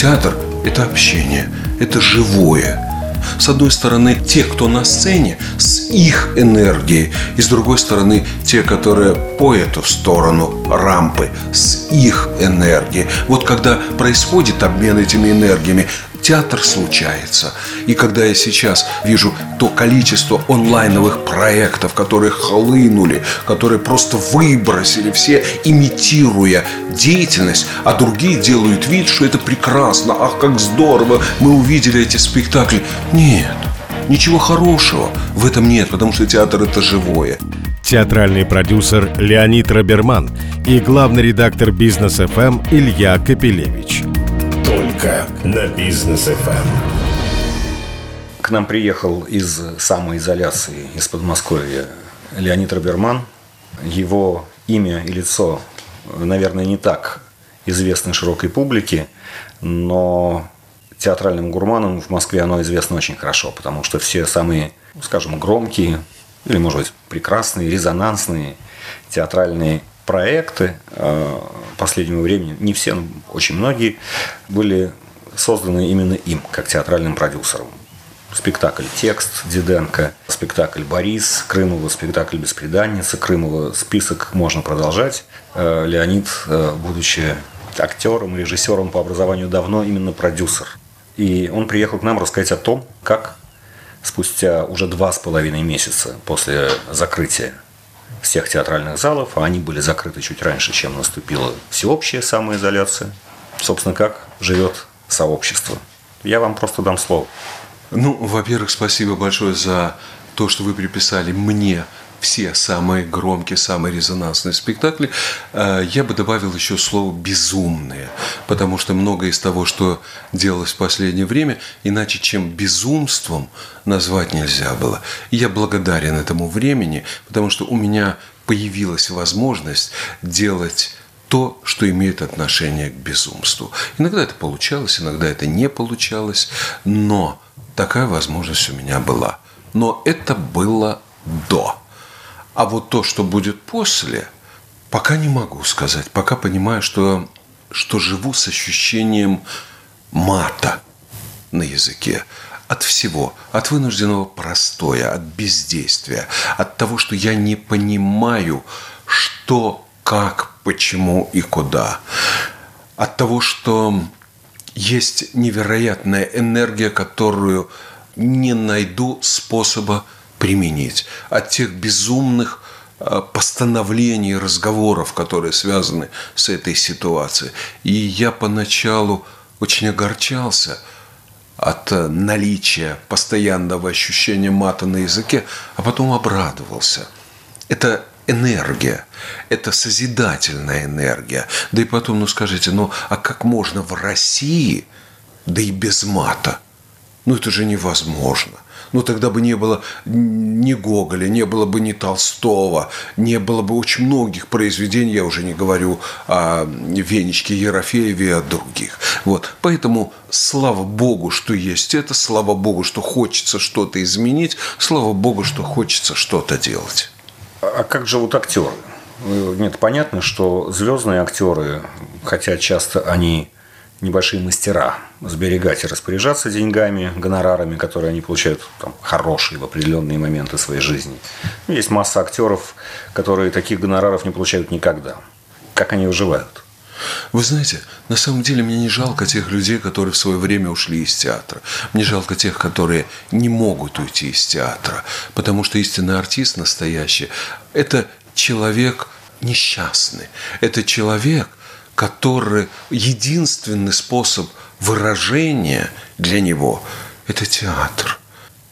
Театр – это общение, это живое. С одной стороны, те, кто на сцене, с их энергией, и с другой стороны, те, которые по эту сторону рампы, с их энергией. Вот когда происходит обмен этими энергиями, театр случается. И когда я сейчас вижу то количество онлайновых проектов, которые хлынули, которые просто выбросили все, имитируя деятельность, а другие делают вид, что это прекрасно, ах, как здорово, мы увидели эти спектакли. Нет, ничего хорошего в этом нет, потому что театр – это живое. Театральный продюсер Леонид Роберман и главный редактор «Бизнес ФМ» Илья Капелевич – только на бизнес FM. К нам приехал из самоизоляции из Подмосковья Леонид Роберман. Его имя и лицо, наверное, не так известны широкой публике, но театральным гурманам в Москве оно известно очень хорошо, потому что все самые, скажем, громкие или, может быть, прекрасные, резонансные театральные проекты э, последнего времени, не все, но очень многие, были созданы именно им, как театральным продюсером. Спектакль «Текст» Диденко, спектакль «Борис» Крымова, спектакль «Беспреданница» Крымова. Список можно продолжать. Э, Леонид, э, будучи актером, режиссером по образованию давно, именно продюсер. И он приехал к нам рассказать о том, как спустя уже два с половиной месяца после закрытия всех театральных залов, а они были закрыты чуть раньше, чем наступила всеобщая самоизоляция. Собственно, как живет сообщество. Я вам просто дам слово. Ну, во-первых, спасибо большое за то, что вы приписали мне все самые громкие, самые резонансные спектакли, э, я бы добавил еще слово «безумные», потому что многое из того, что делалось в последнее время, иначе чем безумством назвать нельзя было. И я благодарен этому времени, потому что у меня появилась возможность делать то, что имеет отношение к безумству. Иногда это получалось, иногда это не получалось, но такая возможность у меня была. Но это было до. А вот то, что будет после, пока не могу сказать. Пока понимаю, что, что живу с ощущением мата на языке. От всего, от вынужденного простоя, от бездействия, от того, что я не понимаю, что, как, почему и куда. От того, что есть невероятная энергия, которую не найду способа применить, от тех безумных э, постановлений, разговоров, которые связаны с этой ситуацией. И я поначалу очень огорчался от э, наличия постоянного ощущения мата на языке, а потом обрадовался. Это энергия, это созидательная энергия. Да и потом, ну скажите, ну а как можно в России, да и без мата? Ну это же невозможно – ну тогда бы не было ни Гоголя, не было бы ни Толстого, не было бы очень многих произведений, я уже не говорю о Венечке Ерофееве и о других. Вот. Поэтому слава Богу, что есть это, слава Богу, что хочется что-то изменить, слава Богу, что хочется что-то делать. А как живут актеры? Нет, понятно, что звездные актеры, хотя часто они небольшие мастера сберегать и распоряжаться деньгами, гонорарами, которые они получают там, хорошие в определенные моменты своей жизни. Ну, есть масса актеров, которые таких гонораров не получают никогда. Как они выживают? Вы знаете, на самом деле мне не жалко тех людей, которые в свое время ушли из театра. Мне жалко тех, которые не могут уйти из театра. Потому что истинный артист настоящий – это человек несчастный. Это человек, который единственный способ выражения для него – это театр.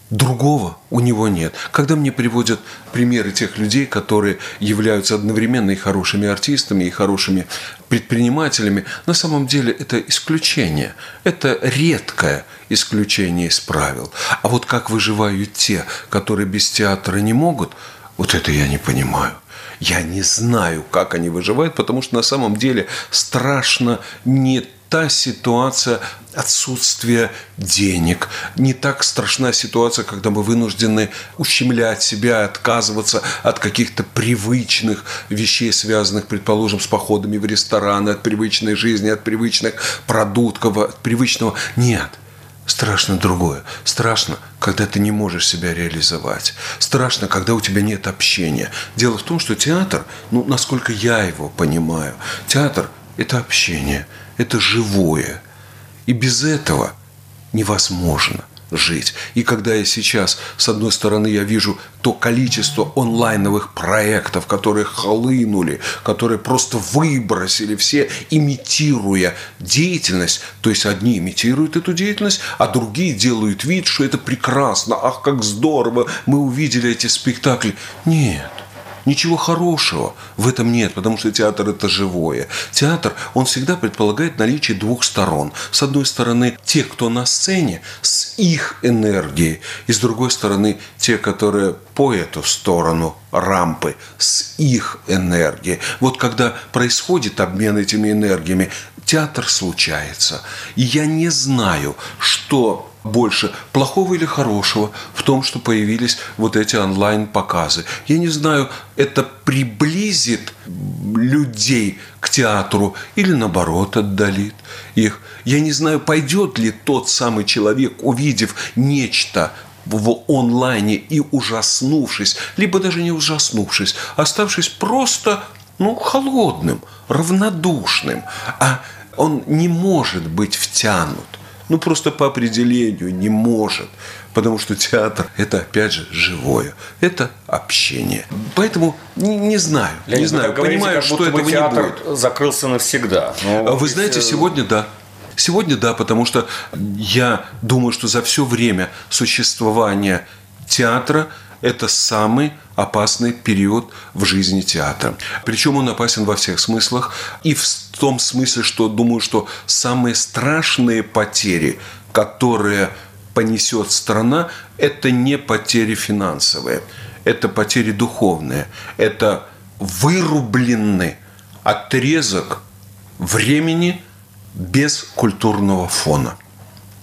Другого у него нет. Когда мне приводят примеры тех людей, которые являются одновременно и хорошими артистами, и хорошими предпринимателями, на самом деле это исключение. Это редкое исключение из правил. А вот как выживают те, которые без театра не могут, вот это я не понимаю. Я не знаю, как они выживают, потому что на самом деле страшно не та ситуация отсутствия денег, не так страшна ситуация, когда мы вынуждены ущемлять себя, отказываться от каких-то привычных вещей, связанных, предположим, с походами в рестораны, от привычной жизни, от привычных продуктов, от привычного. Нет – Страшно другое. Страшно, когда ты не можешь себя реализовать. Страшно, когда у тебя нет общения. Дело в том, что театр, ну, насколько я его понимаю, театр – это общение, это живое. И без этого невозможно – жить. И когда я сейчас, с одной стороны, я вижу то количество онлайновых проектов, которые хлынули, которые просто выбросили все, имитируя деятельность, то есть одни имитируют эту деятельность, а другие делают вид, что это прекрасно, ах, как здорово, мы увидели эти спектакли. Нет – Ничего хорошего в этом нет, потому что театр – это живое. Театр, он всегда предполагает наличие двух сторон. С одной стороны, те, кто на сцене, с их энергией, и с другой стороны, те, которые по эту сторону рампы, с их энергией. Вот когда происходит обмен этими энергиями, театр случается. И я не знаю, что больше плохого или хорошего в том, что появились вот эти онлайн-показы. Я не знаю, это приблизит людей к театру или наоборот отдалит их. Я не знаю, пойдет ли тот самый человек, увидев нечто в онлайне и ужаснувшись, либо даже не ужаснувшись, оставшись просто ну, холодным, равнодушным, а он не может быть втянут ну, просто по определению не может. Потому что театр – это, опять же, живое. Это общение. Поэтому не, не знаю. Леонид, не знаю. Говорите, Понимаю, что этого не будет. закрылся навсегда. Но ну, Вы знаете, сегодня да. Сегодня да, потому что я думаю, что за все время существования театра это самый опасный период в жизни театра. Причем он опасен во всех смыслах. И в том смысле, что думаю, что самые страшные потери, которые понесет страна, это не потери финансовые, это потери духовные, это вырубленный отрезок времени без культурного фона.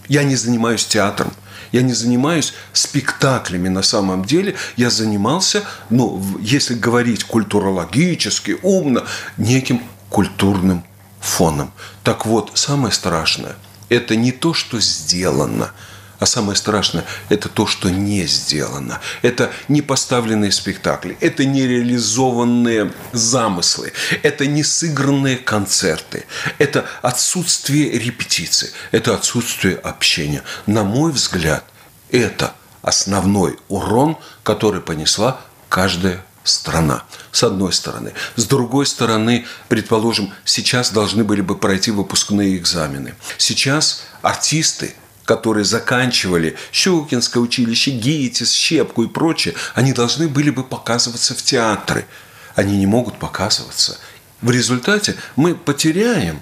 Я не занимаюсь театром – я не занимаюсь спектаклями на самом деле. Я занимался, ну, если говорить культурологически, умно, неким культурным фоном. Так вот, самое страшное – это не то, что сделано, а самое страшное – это то, что не сделано. Это не поставленные спектакли, это не реализованные замыслы, это не сыгранные концерты, это отсутствие репетиции, это отсутствие общения. На мой взгляд, это основной урон, который понесла каждая страна, с одной стороны. С другой стороны, предположим, сейчас должны были бы пройти выпускные экзамены. Сейчас артисты, которые заканчивали Щукинское училище, ГИТИС, Щепку и прочее, они должны были бы показываться в театры. Они не могут показываться. В результате мы потеряем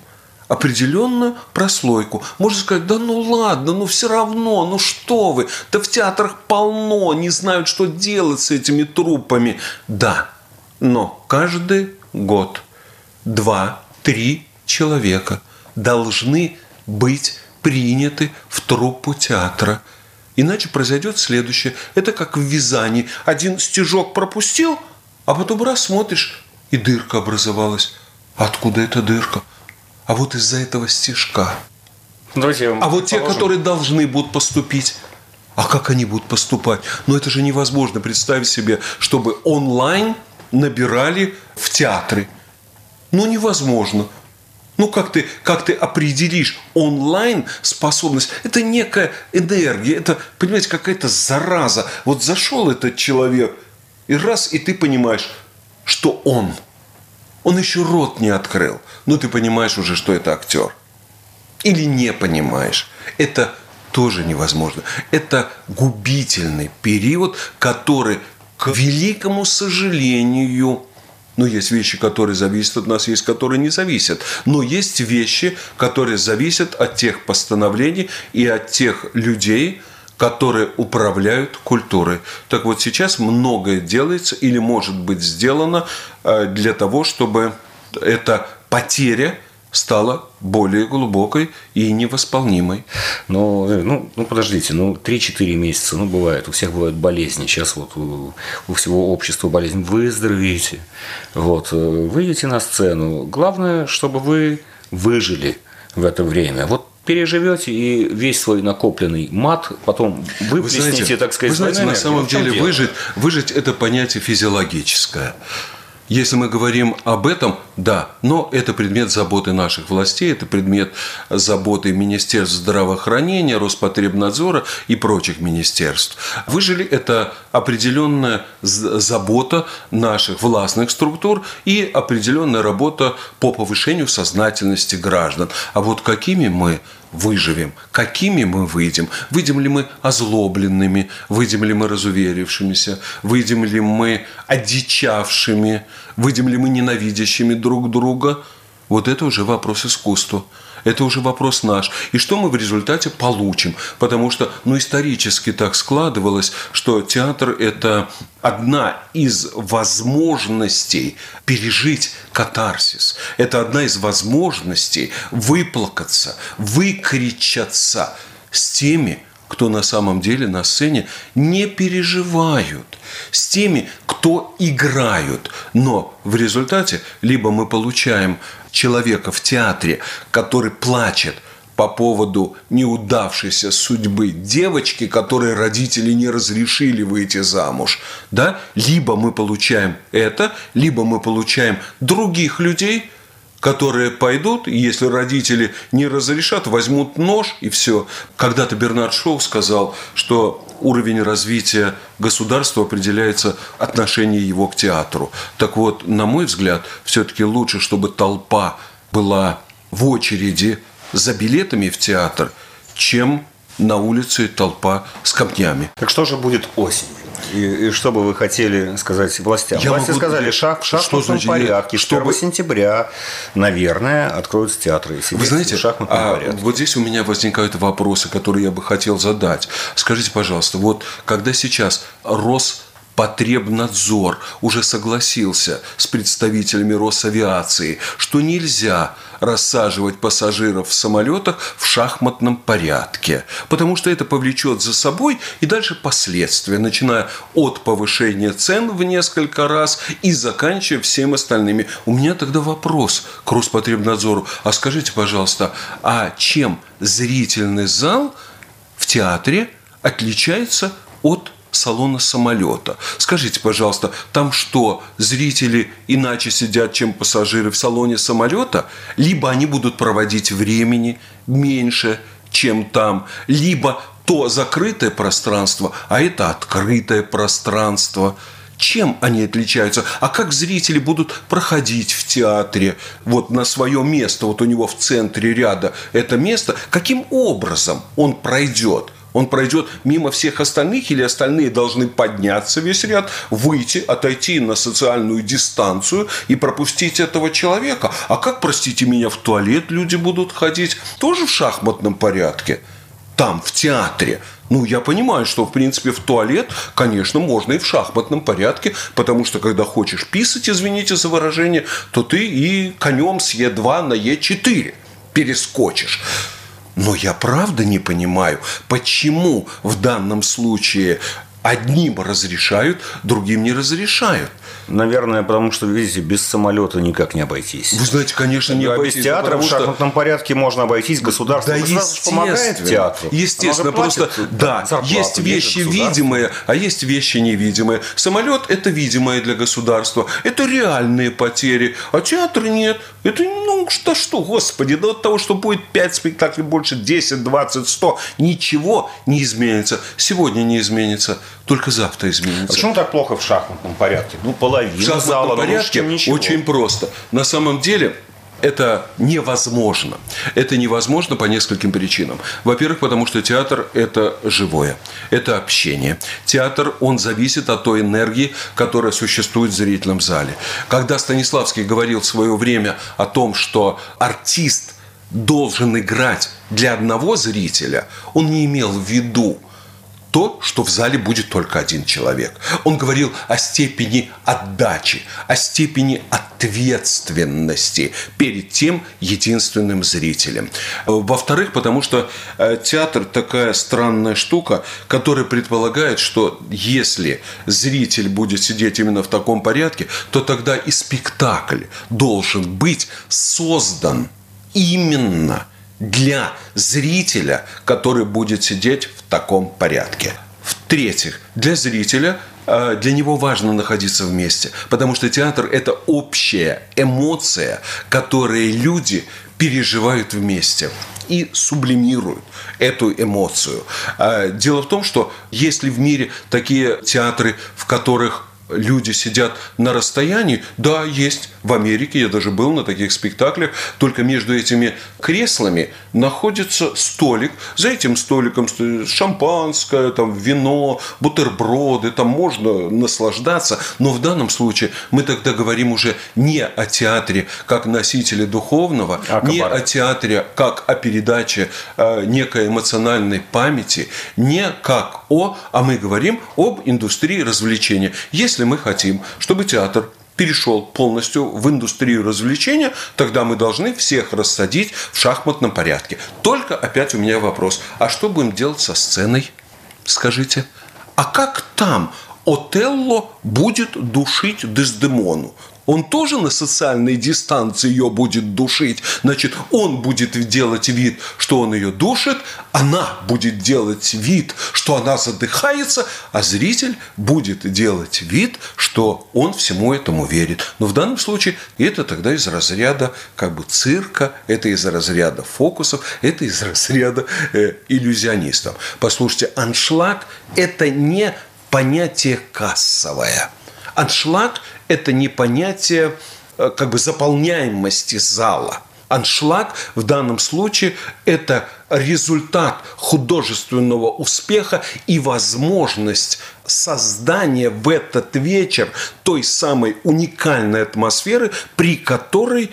определенную прослойку. Можно сказать, да ну ладно, ну все равно, ну что вы, да в театрах полно, не знают, что делать с этими трупами. Да, но каждый год два-три человека должны быть приняты в труппу театра. Иначе произойдет следующее. Это как в вязании. Один стежок пропустил, а потом раз смотришь, и дырка образовалась. Откуда эта дырка? А вот из-за этого стежка. Друзья, а вот те, которые должны будут поступить, а как они будут поступать? Ну это же невозможно представить себе, чтобы онлайн набирали в театры. Ну невозможно. Ну, как ты, как ты определишь онлайн способность? Это некая энергия, это, понимаете, какая-то зараза. Вот зашел этот человек, и раз, и ты понимаешь, что он. Он еще рот не открыл, но ты понимаешь уже, что это актер. Или не понимаешь. Это тоже невозможно. Это губительный период, который, к великому сожалению, ну, есть вещи, которые зависят от нас, есть, которые не зависят. Но есть вещи, которые зависят от тех постановлений и от тех людей, которые управляют культурой. Так вот сейчас многое делается или может быть сделано э, для того, чтобы эта потеря стала более глубокой и невосполнимой. Но, э, ну, ну подождите, ну 3-4 месяца, ну бывает, у всех бывают болезни. Сейчас вот у, у всего общества болезнь. Выздоровеете, вот, э, выйдете на сцену. Главное, чтобы вы выжили в это время. Вот переживете и весь свой накопленный мат потом выплеснете, так сказать, вы знаете, на самом деле выжить, выжить это понятие физиологическое. Если мы говорим об этом, да, но это предмет заботы наших властей, это предмет заботы Министерств здравоохранения, Роспотребнадзора и прочих министерств. Выжили – это определенная забота наших властных структур и определенная работа по повышению сознательности граждан. А вот какими мы выживем, какими мы выйдем, выйдем ли мы озлобленными, выйдем ли мы разуверившимися, выйдем ли мы одичавшими, выйдем ли мы ненавидящими друг друга, вот это уже вопрос искусства. Это уже вопрос наш. И что мы в результате получим? Потому что, ну, исторически так складывалось, что театр – это одна из возможностей пережить катарсис. Это одна из возможностей выплакаться, выкричаться с теми, кто на самом деле на сцене не переживают, с теми, кто играют. Но в результате либо мы получаем человека в театре, который плачет по поводу неудавшейся судьбы девочки, которой родители не разрешили выйти замуж, да, либо мы получаем это, либо мы получаем других людей, которые пойдут, и если родители не разрешат, возьмут нож и все. Когда-то Бернард Шоу сказал, что уровень развития государства определяется отношением его к театру. Так вот, на мой взгляд, все-таки лучше, чтобы толпа была в очереди за билетами в театр, чем на улице толпа с камнями. Так что же будет осенью? И, и что бы вы хотели сказать властям? Я Власти могу... сказали, шаг в шахматном что значит, порядке. Чтобы... 1 сентября, наверное, откроются театры. Вы знаете, а вот здесь у меня возникают вопросы, которые я бы хотел задать. Скажите, пожалуйста, вот когда сейчас рос Потребнадзор уже согласился с представителями Росавиации, что нельзя рассаживать пассажиров в самолетах в шахматном порядке, потому что это повлечет за собой и дальше последствия, начиная от повышения цен в несколько раз и заканчивая всем остальными. У меня тогда вопрос к Роспотребнадзору. А скажите, пожалуйста, а чем зрительный зал в театре отличается от салона самолета. Скажите, пожалуйста, там что, зрители иначе сидят, чем пассажиры в салоне самолета? Либо они будут проводить времени меньше, чем там, либо то закрытое пространство, а это открытое пространство. Чем они отличаются? А как зрители будут проходить в театре вот на свое место, вот у него в центре ряда это место, каким образом он пройдет? Он пройдет мимо всех остальных, или остальные должны подняться весь ряд, выйти, отойти на социальную дистанцию и пропустить этого человека. А как, простите меня, в туалет люди будут ходить? Тоже в шахматном порядке. Там, в театре. Ну, я понимаю, что, в принципе, в туалет, конечно, можно и в шахматном порядке, потому что, когда хочешь писать, извините за выражение, то ты и конем с Е2 на Е4 перескочишь. Но я правда не понимаю, почему в данном случае одним разрешают, другим не разрешают. Наверное, потому что, видите, без самолета никак не обойтись. Вы знаете, конечно, не а обойтись. Без театра в шахматном что... порядке можно обойтись, государство, да, государство помогает театру. Естественно, просто, да, есть вещи видимые, а есть вещи невидимые. Самолет – это видимое для государства, это реальные потери, а театр нет. Это, ну, что, что, господи, да от того, что будет 5 спектаклей больше, 10, 20, 100, ничего не изменится. Сегодня не изменится, только завтра изменится. А почему так плохо в шахматном порядке? Ну, половина в шахматном зала, порядке ну, очень просто. На самом деле, это невозможно. Это невозможно по нескольким причинам. Во-первых, потому что театр – это живое, это общение. Театр, он зависит от той энергии, которая существует в зрительном зале. Когда Станиславский говорил в свое время о том, что артист должен играть для одного зрителя, он не имел в виду то, что в зале будет только один человек. Он говорил о степени отдачи, о степени ответственности перед тем единственным зрителем. Во-вторых, потому что э, театр такая странная штука, которая предполагает, что если зритель будет сидеть именно в таком порядке, то тогда и спектакль должен быть создан именно для зрителя, который будет сидеть в таком порядке. В-третьих, для зрителя э, для него важно находиться вместе, потому что театр – это общая эмоция, которые люди переживают вместе и сублимируют эту эмоцию. Э, дело в том, что если в мире такие театры, в которых люди сидят на расстоянии. Да, есть в Америке, я даже был на таких спектаклях, только между этими креслами находится столик. За этим столиком шампанское, там, вино, бутерброды, там можно наслаждаться. Но в данном случае мы тогда говорим уже не о театре как носителе духовного, а не о театре как о передаче э, некой эмоциональной памяти, не как о, а мы говорим об индустрии развлечения. Если мы хотим, чтобы театр перешел полностью в индустрию развлечения, тогда мы должны всех рассадить в шахматном порядке. Только опять у меня вопрос, а что будем делать со сценой? Скажите. А как там Отелло будет душить Дездемону? Он тоже на социальной дистанции ее будет душить. Значит, он будет делать вид, что он ее душит, она будет делать вид, что она задыхается, а зритель будет делать вид, что он всему этому верит. Но в данном случае это тогда из разряда как бы цирка, это из разряда фокусов, это из разряда э, иллюзионистов. Послушайте, аншлаг – это не понятие кассовое. Аншлаг – это не понятие э, как бы заполняемости зала. Аншлаг в данном случае – это результат художественного успеха и возможность создания в этот вечер той самой уникальной атмосферы, при которой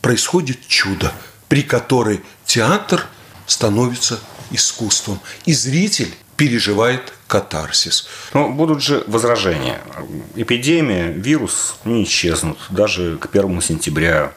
происходит чудо, при которой театр становится искусством. И зритель переживает катарсис. Но будут же возражения. Эпидемия, вирус не исчезнут. Даже к 1 сентября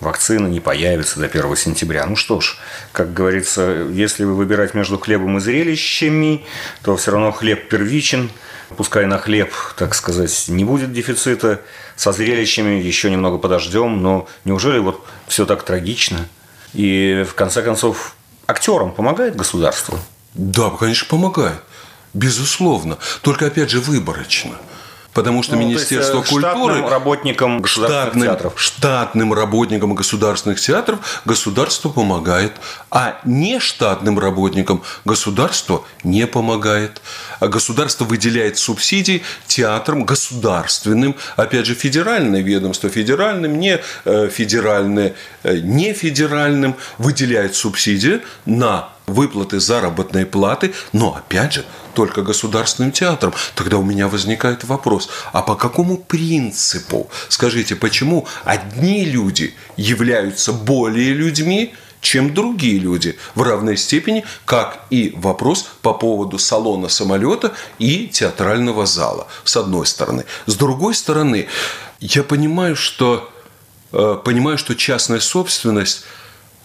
вакцина не появится до 1 сентября. Ну что ж, как говорится, если вы выбирать между хлебом и зрелищами, то все равно хлеб первичен. Пускай на хлеб, так сказать, не будет дефицита. Со зрелищами еще немного подождем, но неужели вот все так трагично? И в конце концов, актерам помогает государство? Да, конечно, помогает. Безусловно. Только, опять же, выборочно. Потому что ну, Министерство есть, э, культуры штатным работникам государственных штатным, театров. Штатным работникам государственных театров государство помогает, а не штатным работникам государство не помогает. А государство выделяет субсидии театрам государственным, опять же, федеральное ведомство, федеральным, не э, федеральное, э, не федеральным выделяет субсидии на выплаты заработной платы, но опять же только государственным театром. Тогда у меня возникает вопрос, а по какому принципу, скажите, почему одни люди являются более людьми, чем другие люди в равной степени, как и вопрос по поводу салона самолета и театрального зала, с одной стороны. С другой стороны, я понимаю, что, э, понимаю, что частная собственность,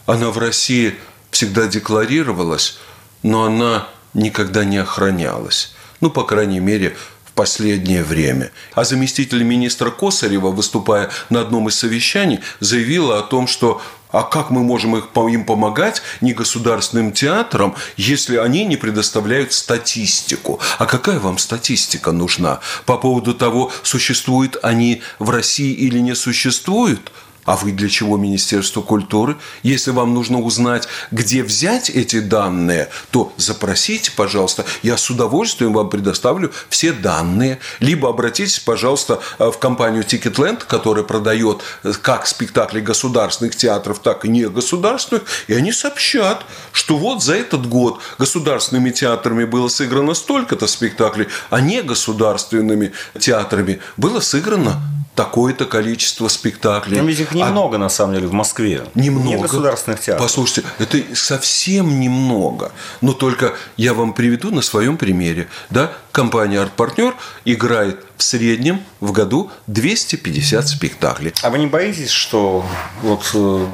она в России – всегда декларировалась, но она никогда не охранялась. Ну, по крайней мере, в последнее время. А заместитель министра Косарева, выступая на одном из совещаний, заявила о том, что а как мы можем их, им помогать негосударственным театрам, если они не предоставляют статистику? А какая вам статистика нужна? По поводу того, существуют они в России или не существуют? А вы для чего Министерство культуры? Если вам нужно узнать, где взять эти данные, то запросите, пожалуйста. Я с удовольствием вам предоставлю все данные. Либо обратитесь, пожалуйста, в компанию Ticketland, которая продает как спектакли государственных театров, так и негосударственных, и они сообщат, что вот за этот год государственными театрами было сыграно столько-то спектаклей, а негосударственными театрами было сыграно такое-то количество спектаклей. Немного, а... на самом деле, в Москве. Немного. Не государственных театров. Послушайте, это совсем немного. Но только я вам приведу на своем примере. Да? Компания «Арт-партнер» играет в среднем в году 250 спектаклей. А вы не боитесь, что вот э,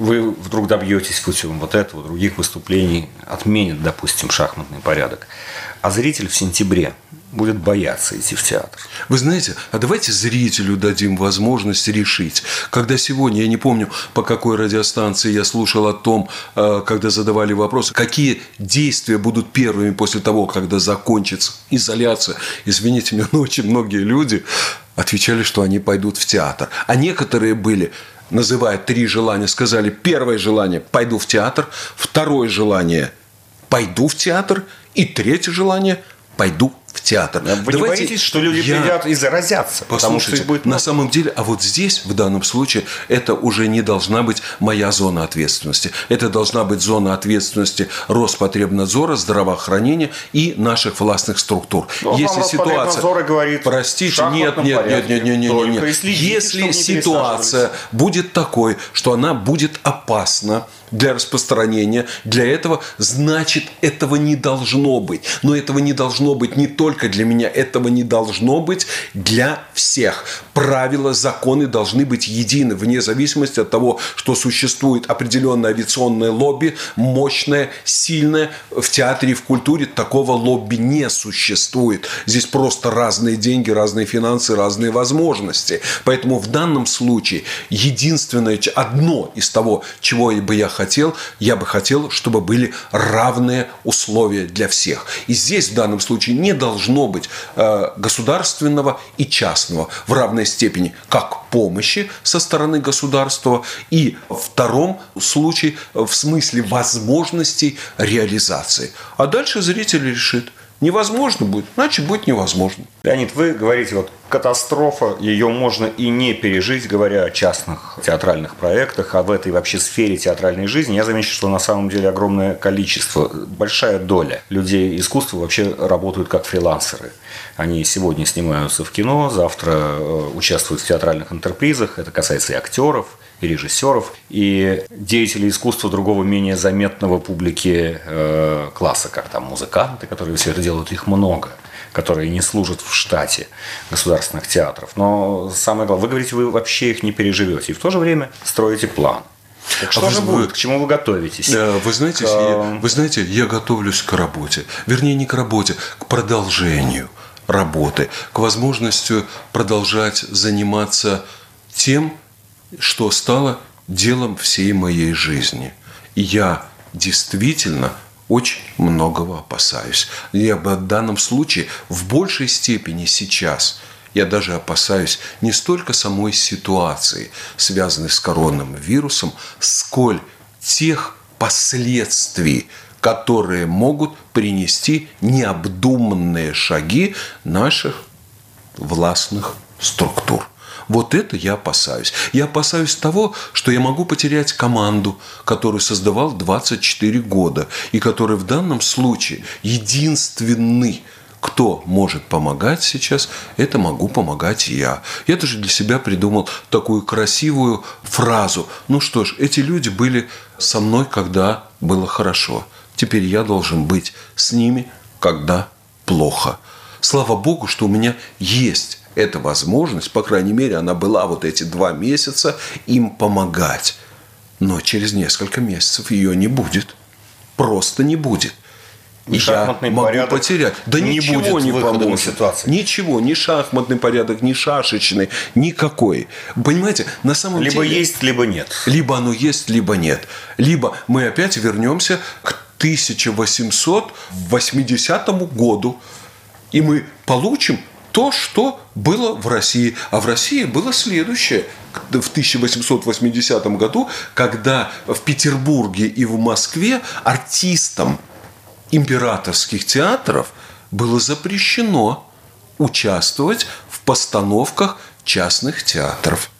вы вдруг добьетесь путем вот этого, других выступлений, отменят, допустим, шахматный порядок, а зритель в сентябре будет бояться идти в театр. Вы знаете, а давайте зрителю дадим возможность решить. Когда сегодня, я не помню, по какой радиостанции я слушал о том, э, когда задавали вопрос, какие действия будут первыми после того, когда закончится изоляция. Извините меня, но очень многие люди отвечали, что они пойдут в театр. А некоторые были называя три желания, сказали, первое желание – пойду в театр, второе желание – пойду в театр, и третье желание – пойду в театр. Вы Давайте... не боитесь, что люди я... придят и заразятся? Потому что будет... на самом деле, а вот здесь, в данном случае, это уже не должна быть моя зона ответственности. Это должна быть зона ответственности Роспотребнадзора, здравоохранения и наших властных структур. Но Если ситуация... говорит... Простите, нет, нет, нет, нет, нет, нет, нет. нет, Если ситуация будет такой, что она будет опасна для распространения, для этого, значит, этого не должно быть. Но этого не должно быть не только для меня, этого не должно быть для всех. Правила, законы должны быть едины, вне зависимости от того, что существует определенное авиационное лобби, мощное, сильное. В театре и в культуре такого лобби не существует. Здесь просто разные деньги, разные финансы, разные возможности. Поэтому в данном случае единственное, одно из того, чего бы я хотел хотел, я бы хотел, чтобы были равные условия для всех. И здесь в данном случае не должно быть э, государственного и частного в равной степени, как помощи со стороны государства и в втором случае в смысле возможностей реализации. А дальше зритель решит – невозможно будет, значит будет невозможно. Леонид, вы говорите, вот катастрофа, ее можно и не пережить, говоря о частных театральных проектах, а в этой вообще сфере театральной жизни. Я замечу, что на самом деле огромное количество, большая доля людей искусства вообще работают как фрилансеры. Они сегодня снимаются в кино, завтра э, участвуют в театральных интерпризах, это касается и актеров, и режиссеров, и деятелей искусства другого менее заметного публики э, класса, как там музыканты, которые все это делают, их много которые не служат в штате государственных театров. Но самое главное, вы говорите, вы вообще их не переживете. И в то же время строите план. Так что а же будет? К чему вы готовитесь? Вы знаете, к... я, вы знаете, я готовлюсь к работе. Вернее, не к работе, к продолжению работы, к возможности продолжать заниматься тем, что стало делом всей моей жизни. И я действительно очень многого опасаюсь. Я в данном случае в большей степени сейчас я даже опасаюсь не столько самой ситуации, связанной с коронным вирусом, сколь тех последствий, которые могут принести необдуманные шаги наших властных структур. Вот это я опасаюсь. Я опасаюсь того, что я могу потерять команду, которую создавал 24 года, и который в данном случае единственный кто может помогать сейчас, это могу помогать я. Я даже для себя придумал такую красивую фразу. Ну что ж, эти люди были со мной, когда было хорошо. Теперь я должен быть с ними, когда плохо. Слава Богу, что у меня есть эта возможность, по крайней мере, она была вот эти два месяца, им помогать. Но через несколько месяцев ее не будет. Просто не будет. И я могу потерять. Да не ничего будет не поможет. Ситуации. Ничего, ни шахматный порядок, ни шашечный, никакой. Понимаете, на самом либо деле... Либо есть, либо нет. Либо оно есть, либо нет. Либо мы опять вернемся к 1880 году, и мы получим то, что было в России. А в России было следующее. В 1880 году, когда в Петербурге и в Москве артистам императорских театров было запрещено участвовать в постановках частных театров.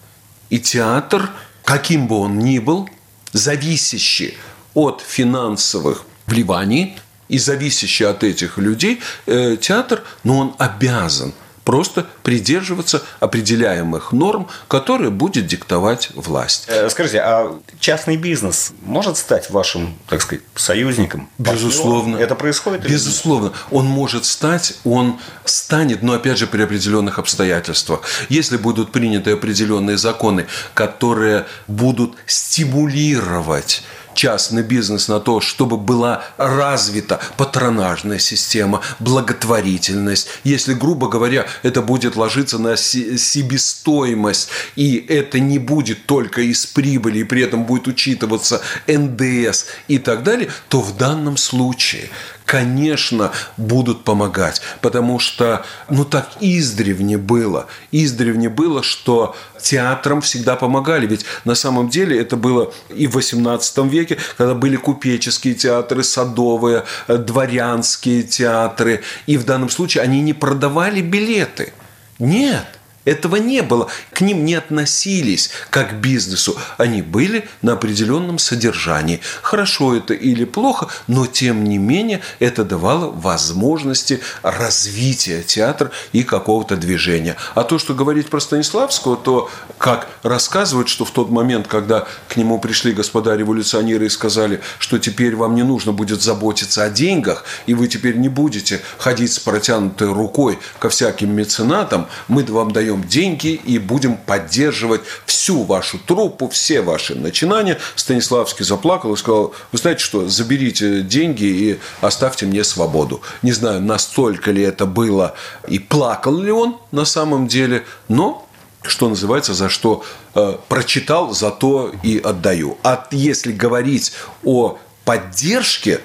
И театр, каким бы он ни был, зависящий от финансовых вливаний – и зависящий от этих людей э, театр, но он обязан Просто придерживаться определяемых норм, которые будет диктовать власть. Э, Скажите, а частный бизнес может стать вашим, так сказать, союзником? Безусловно. Это происходит? Безусловно. Он может стать, он станет, но опять же при определенных обстоятельствах. Если будут приняты определенные законы, которые будут стимулировать частный бизнес на то, чтобы была развита патронажная система, благотворительность. Если, грубо говоря, это будет ложиться на се- себестоимость, и это не будет только из прибыли, и при этом будет учитываться НДС и так далее, то в данном случае конечно, будут помогать. Потому что, ну, так издревне было. Издревне было, что театрам всегда помогали. Ведь на самом деле это было и в 18 веке, когда были купеческие театры, садовые, э, дворянские театры. И в данном случае они не продавали билеты. Нет. Этого не было. К ним не относились как к бизнесу. Они были на определенном содержании. Хорошо это или плохо, но тем не менее это давало возможности развития театра и какого-то движения. А то, что говорить про Станиславского, то как рассказывают, что в тот момент, когда к нему пришли господа революционеры и сказали, что теперь вам не нужно будет заботиться о деньгах, и вы теперь не будете ходить с протянутой рукой ко всяким меценатам, мы вам даем деньги и будем поддерживать всю вашу труппу, все ваши начинания. Станиславский заплакал и сказал, вы знаете что, заберите деньги и оставьте мне свободу. Не знаю, настолько ли это было и плакал ли он на самом деле, но что называется, за что э, прочитал, за то и отдаю. А если говорить о поддержке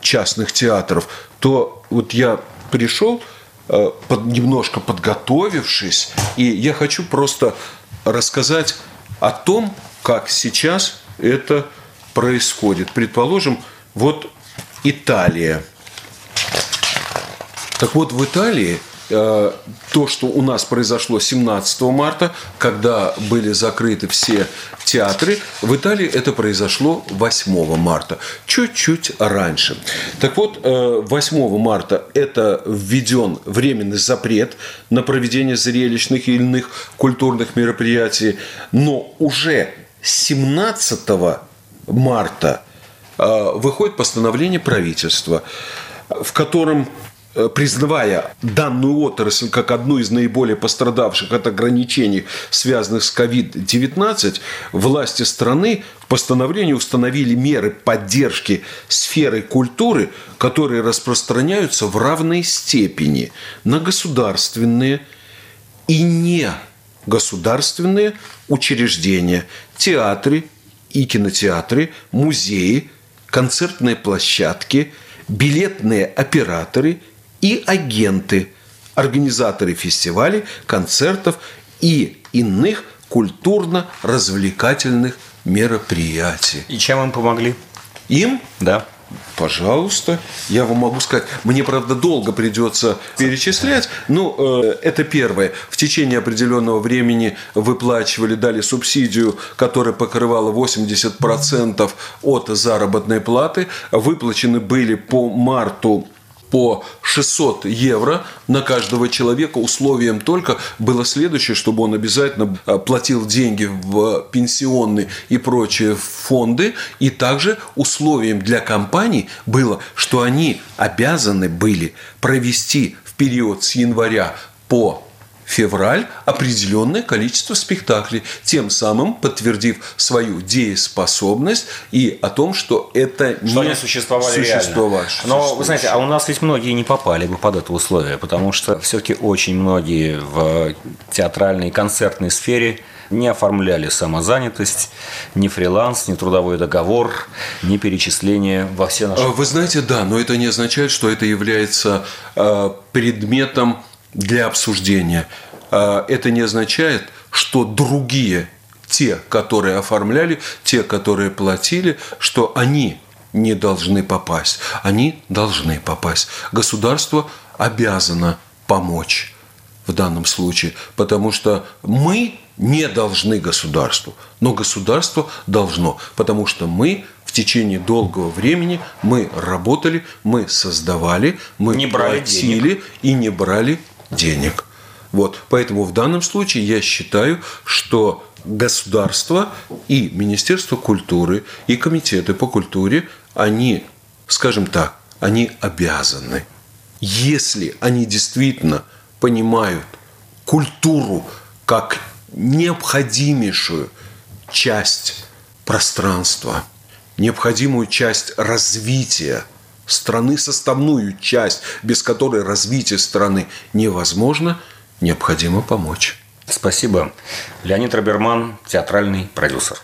частных театров, то вот я пришел, под, немножко подготовившись, и я хочу просто рассказать о том, как сейчас это происходит. Предположим, вот Италия. Так вот, в Италии э, то, что у нас произошло 17 марта, когда были закрыты все театры, в Италии это произошло 8 марта, чуть-чуть раньше. Так вот, э, 8 марта это введен временный запрет на проведение зрелищных и иных культурных мероприятий, но уже 17 марта э, выходит постановление правительства, в котором э, признавая данную отрасль как одну из наиболее пострадавших от ограничений, связанных с COVID-19, власти страны в постановлении установили меры поддержки сферы культуры, которые распространяются в равной степени на государственные и не государственные учреждения, театры и кинотеатры, музеи, концертные площадки, билетные операторы и агенты, организаторы фестивалей, концертов и иных культурно-развлекательных мероприятий. И чем им помогли? Им Да. Пожалуйста, я вам могу сказать. Мне, правда, долго придется перечислять. Ну, э, это первое. В течение определенного времени выплачивали, дали субсидию, которая покрывала 80% от заработной платы. Выплачены были по марту по 600 евро на каждого человека. Условием только было следующее, чтобы он обязательно э, платил деньги в пенсионные и прочие фонды. И также условием для компаний было, что они обязаны были провести в период с января по февраль определенное количество спектаклей, тем самым подтвердив свою дееспособность и о том, что это Что не они существовали существовали. реально. Но, вы знаете, а у нас ведь многие не попали бы под это условие, потому что все-таки очень многие в театральной и концертной сфере не оформляли самозанятость, ни фриланс, ни трудовой договор, ни перечисление во все наши... Вы знаете, да, но это не означает, что это является э, предметом для обсуждения. Э, Это не означает, что другие, те, которые оформляли, те, которые платили, что они не должны попасть. Они должны попасть. Государство обязано помочь в данном случае, потому что мы не должны государству, но государство должно, потому что мы в течение долгого времени мы работали, мы создавали, мы Не брали платили и не брали денег. Вот, поэтому в данном случае я считаю, что государство и Министерство культуры, и комитеты по культуре, они, скажем так, они обязаны. Если они действительно понимают культуру как необходимейшую часть пространства, необходимую часть развития страны, составную часть, без которой развитие страны невозможно, необходимо помочь. Спасибо. Леонид Роберман, театральный продюсер.